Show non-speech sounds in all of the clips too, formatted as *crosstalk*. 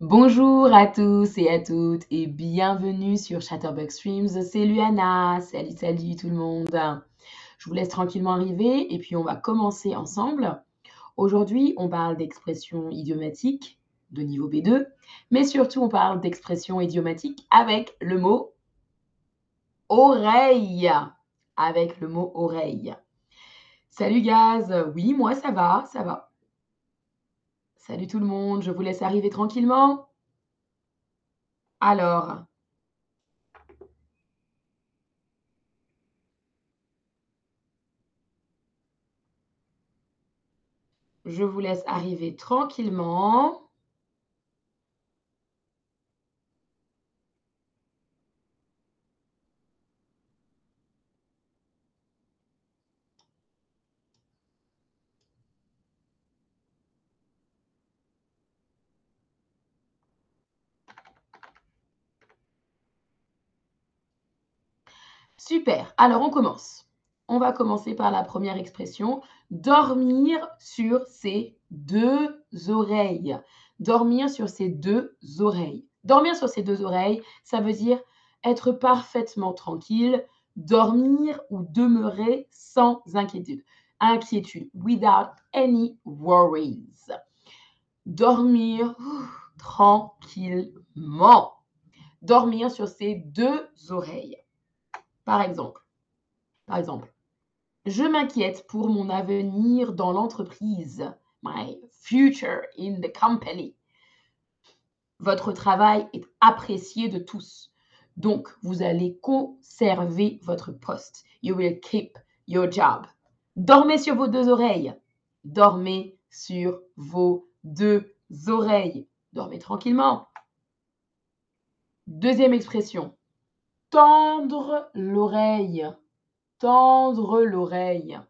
Bonjour à tous et à toutes et bienvenue sur Chatterbug Streams. C'est Luana. Salut, salut tout le monde. Je vous laisse tranquillement arriver et puis on va commencer ensemble. Aujourd'hui, on parle d'expressions idiomatiques de niveau B2, mais surtout on parle d'expressions idiomatiques avec le mot oreille. Avec le mot oreille. Salut Gaz. Oui, moi ça va, ça va. Salut tout le monde, je vous laisse arriver tranquillement. Alors, je vous laisse arriver tranquillement. Alors, on commence. On va commencer par la première expression. Dormir sur ses deux oreilles. Dormir sur ses deux oreilles. Dormir sur ses deux oreilles, ça veut dire être parfaitement tranquille, dormir ou demeurer sans inquiétude. Inquiétude, without any worries. Dormir tranquillement. Dormir sur ses deux oreilles. Par exemple, par exemple, je m'inquiète pour mon avenir dans l'entreprise. My future in the company. Votre travail est apprécié de tous. Donc, vous allez conserver votre poste. You will keep your job. Dormez sur vos deux oreilles. Dormez sur vos deux oreilles. Dormez tranquillement. Deuxième expression. Tendre l'oreille. Tendre l'oreille.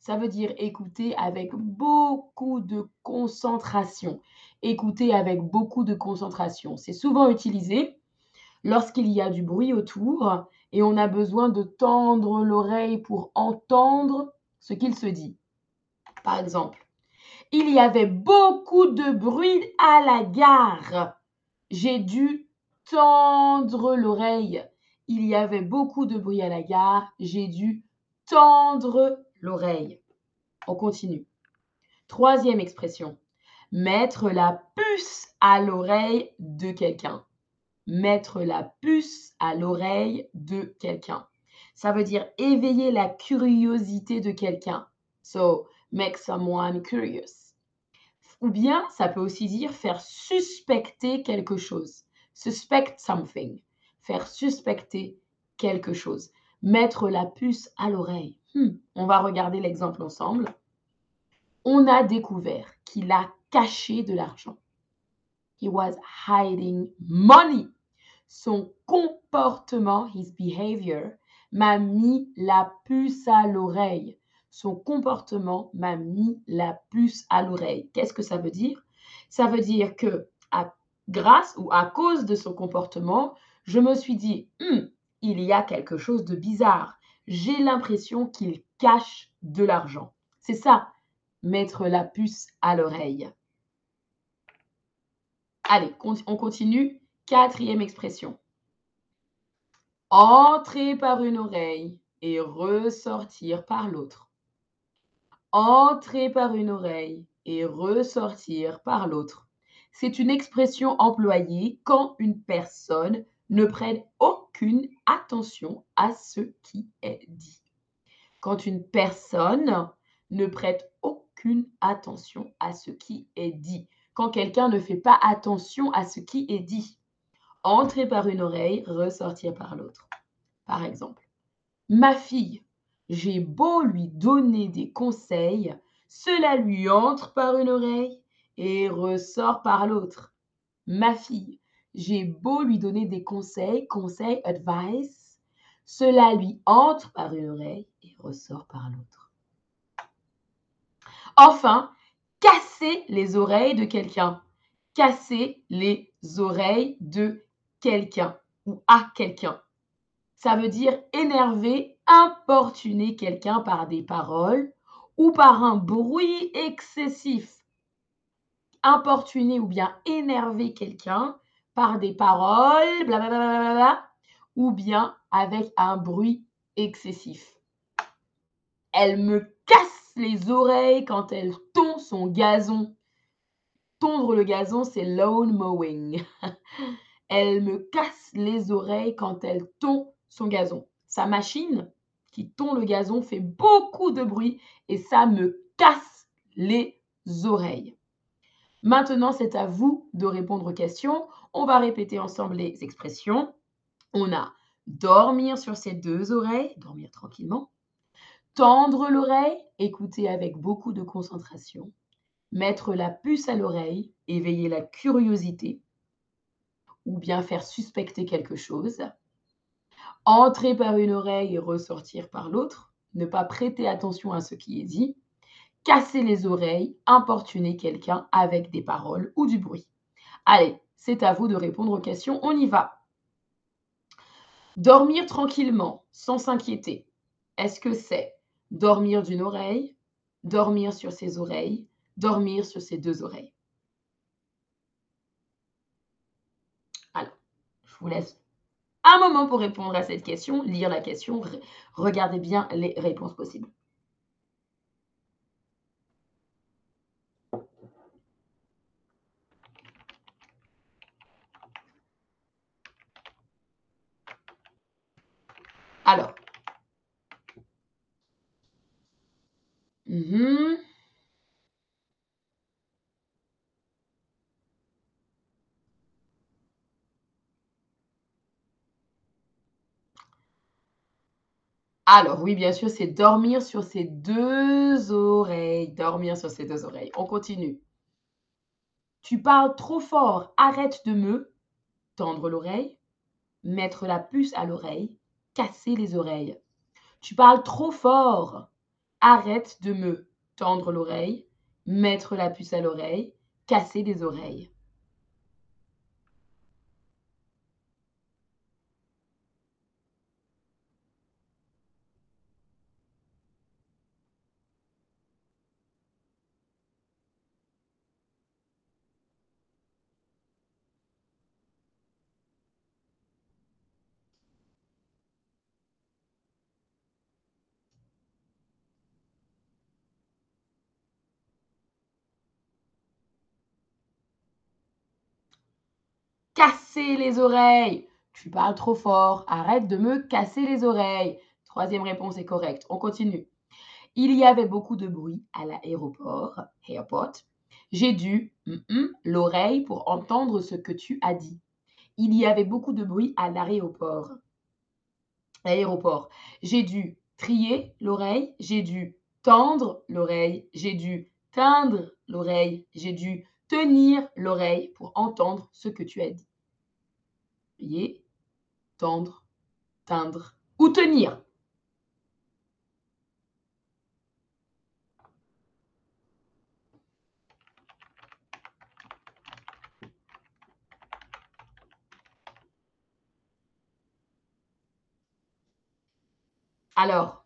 Ça veut dire écouter avec beaucoup de concentration. Écouter avec beaucoup de concentration. C'est souvent utilisé lorsqu'il y a du bruit autour et on a besoin de tendre l'oreille pour entendre ce qu'il se dit. Par exemple, il y avait beaucoup de bruit à la gare. J'ai dû tendre l'oreille. Il y avait beaucoup de bruit à la gare. J'ai dû tendre l'oreille. On continue. Troisième expression. Mettre la puce à l'oreille de quelqu'un. Mettre la puce à l'oreille de quelqu'un. Ça veut dire éveiller la curiosité de quelqu'un. So, make someone curious. Ou bien, ça peut aussi dire faire suspecter quelque chose. Suspect something faire suspecter quelque chose, mettre la puce à l'oreille. Hmm, on va regarder l'exemple ensemble. On a découvert qu'il a caché de l'argent. He was hiding money. Son comportement, his behavior, m'a mis la puce à l'oreille. Son comportement m'a mis la puce à l'oreille. Qu'est-ce que ça veut dire? Ça veut dire que grâce ou à cause de son comportement, je me suis dit, hum, il y a quelque chose de bizarre. J'ai l'impression qu'il cache de l'argent. C'est ça, mettre la puce à l'oreille. Allez, on continue. Quatrième expression. Entrer par une oreille et ressortir par l'autre. Entrer par une oreille et ressortir par l'autre. C'est une expression employée quand une personne ne prennent aucune attention à ce qui est dit. Quand une personne ne prête aucune attention à ce qui est dit. Quand quelqu'un ne fait pas attention à ce qui est dit. Entrer par une oreille, ressortir par l'autre. Par exemple, ma fille, j'ai beau lui donner des conseils, cela lui entre par une oreille et ressort par l'autre. Ma fille, j'ai beau lui donner des conseils, conseils, advice, cela lui entre par une oreille et ressort par l'autre. Enfin, casser les oreilles de quelqu'un. Casser les oreilles de quelqu'un ou à quelqu'un. Ça veut dire énerver, importuner quelqu'un par des paroles ou par un bruit excessif importuner ou bien énerver quelqu'un par des paroles, blablabla, ou bien avec un bruit excessif. Elle me casse les oreilles quand elle tond son gazon. Tondre le gazon, c'est lawn mowing. *laughs* elle me casse les oreilles quand elle tond son gazon. Sa machine qui tond le gazon fait beaucoup de bruit et ça me casse les oreilles. Maintenant, c'est à vous de répondre aux questions. On va répéter ensemble les expressions. On a dormir sur ses deux oreilles, dormir tranquillement. Tendre l'oreille, écouter avec beaucoup de concentration. Mettre la puce à l'oreille, éveiller la curiosité ou bien faire suspecter quelque chose. Entrer par une oreille et ressortir par l'autre. Ne pas prêter attention à ce qui est dit casser les oreilles, importuner quelqu'un avec des paroles ou du bruit. Allez, c'est à vous de répondre aux questions, on y va. Dormir tranquillement, sans s'inquiéter. Est-ce que c'est dormir d'une oreille, dormir sur ses oreilles, dormir sur ses deux oreilles? Alors, je vous laisse un moment pour répondre à cette question, lire la question, regardez bien les réponses possibles. Alors. Mhm. Alors, oui, bien sûr, c'est dormir sur ses deux oreilles. Dormir sur ses deux oreilles. On continue. Tu parles trop fort. Arrête de me tendre l'oreille, mettre la puce à l'oreille, casser les oreilles. Tu parles trop fort. Arrête de me tendre l'oreille, mettre la puce à l'oreille, casser les oreilles. Casser les oreilles. Tu parles trop fort. Arrête de me casser les oreilles. Troisième réponse est correcte. On continue. Il y avait beaucoup de bruit à l'aéroport. J'ai dû l'oreille pour entendre ce que tu as dit. Il y avait beaucoup de bruit à l'aéroport. Aéroport. J'ai dû trier l'oreille. J'ai dû tendre l'oreille. J'ai dû teindre l'oreille. J'ai dû tenir l'oreille pour entendre ce que tu as dit tendre, teindre ou tenir. Alors,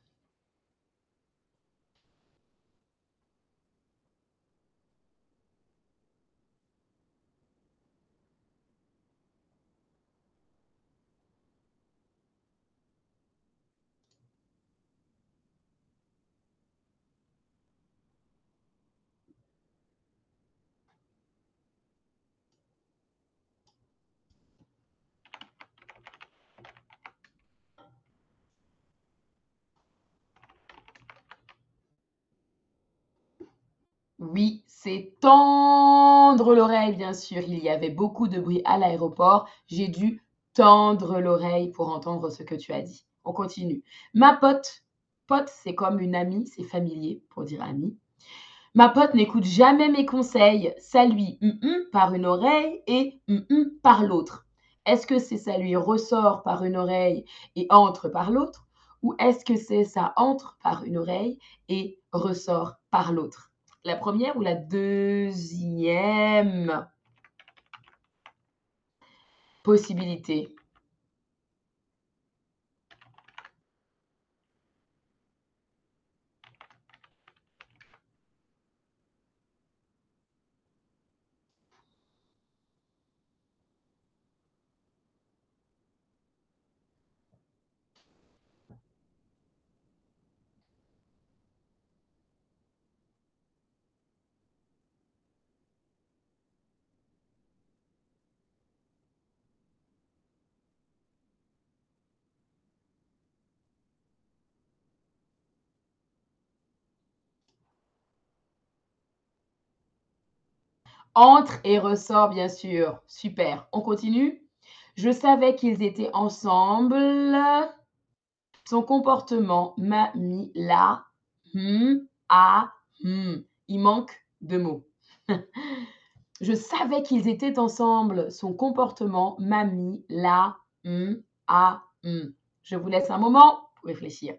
Oui, c'est tendre l'oreille, bien sûr. Il y avait beaucoup de bruit à l'aéroport. J'ai dû tendre l'oreille pour entendre ce que tu as dit. On continue. Ma pote. Pote, c'est comme une amie, c'est familier pour dire amie. Ma pote n'écoute jamais mes conseils. Ça lui par une oreille et par l'autre. Est-ce que c'est ça lui ressort par une oreille et entre par l'autre? Ou est-ce que c'est ça entre par une oreille et ressort par l'autre? La première ou la deuxième possibilité? Entre et ressort, bien sûr. Super. On continue. Je savais qu'ils étaient ensemble. Son comportement m'a mis là. Hmm, ah, hmm. Il manque de mots. *laughs* Je savais qu'ils étaient ensemble. Son comportement m'a mis là. Hmm, ah, hmm. Je vous laisse un moment pour réfléchir.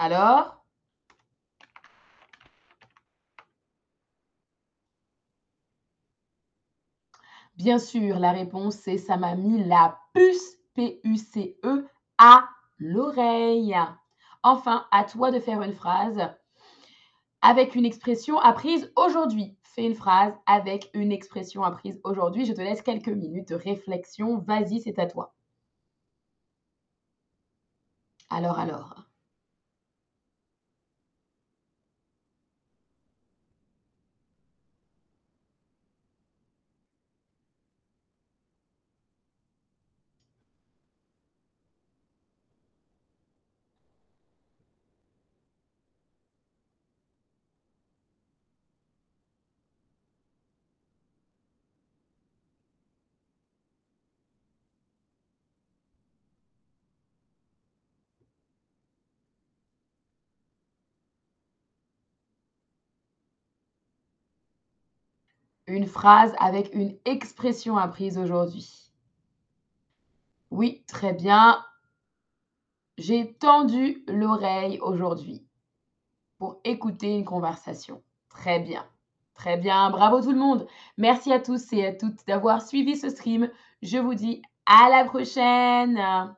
Alors? Bien sûr, la réponse c'est ça m'a mis la puce, P-U-C-E, à l'oreille. Enfin, à toi de faire une phrase avec une expression apprise aujourd'hui. Fais une phrase avec une expression apprise aujourd'hui. Je te laisse quelques minutes de réflexion. Vas-y, c'est à toi. Alors, alors. Une phrase avec une expression apprise aujourd'hui. Oui, très bien. J'ai tendu l'oreille aujourd'hui pour écouter une conversation. Très bien. Très bien. Bravo tout le monde. Merci à tous et à toutes d'avoir suivi ce stream. Je vous dis à la prochaine.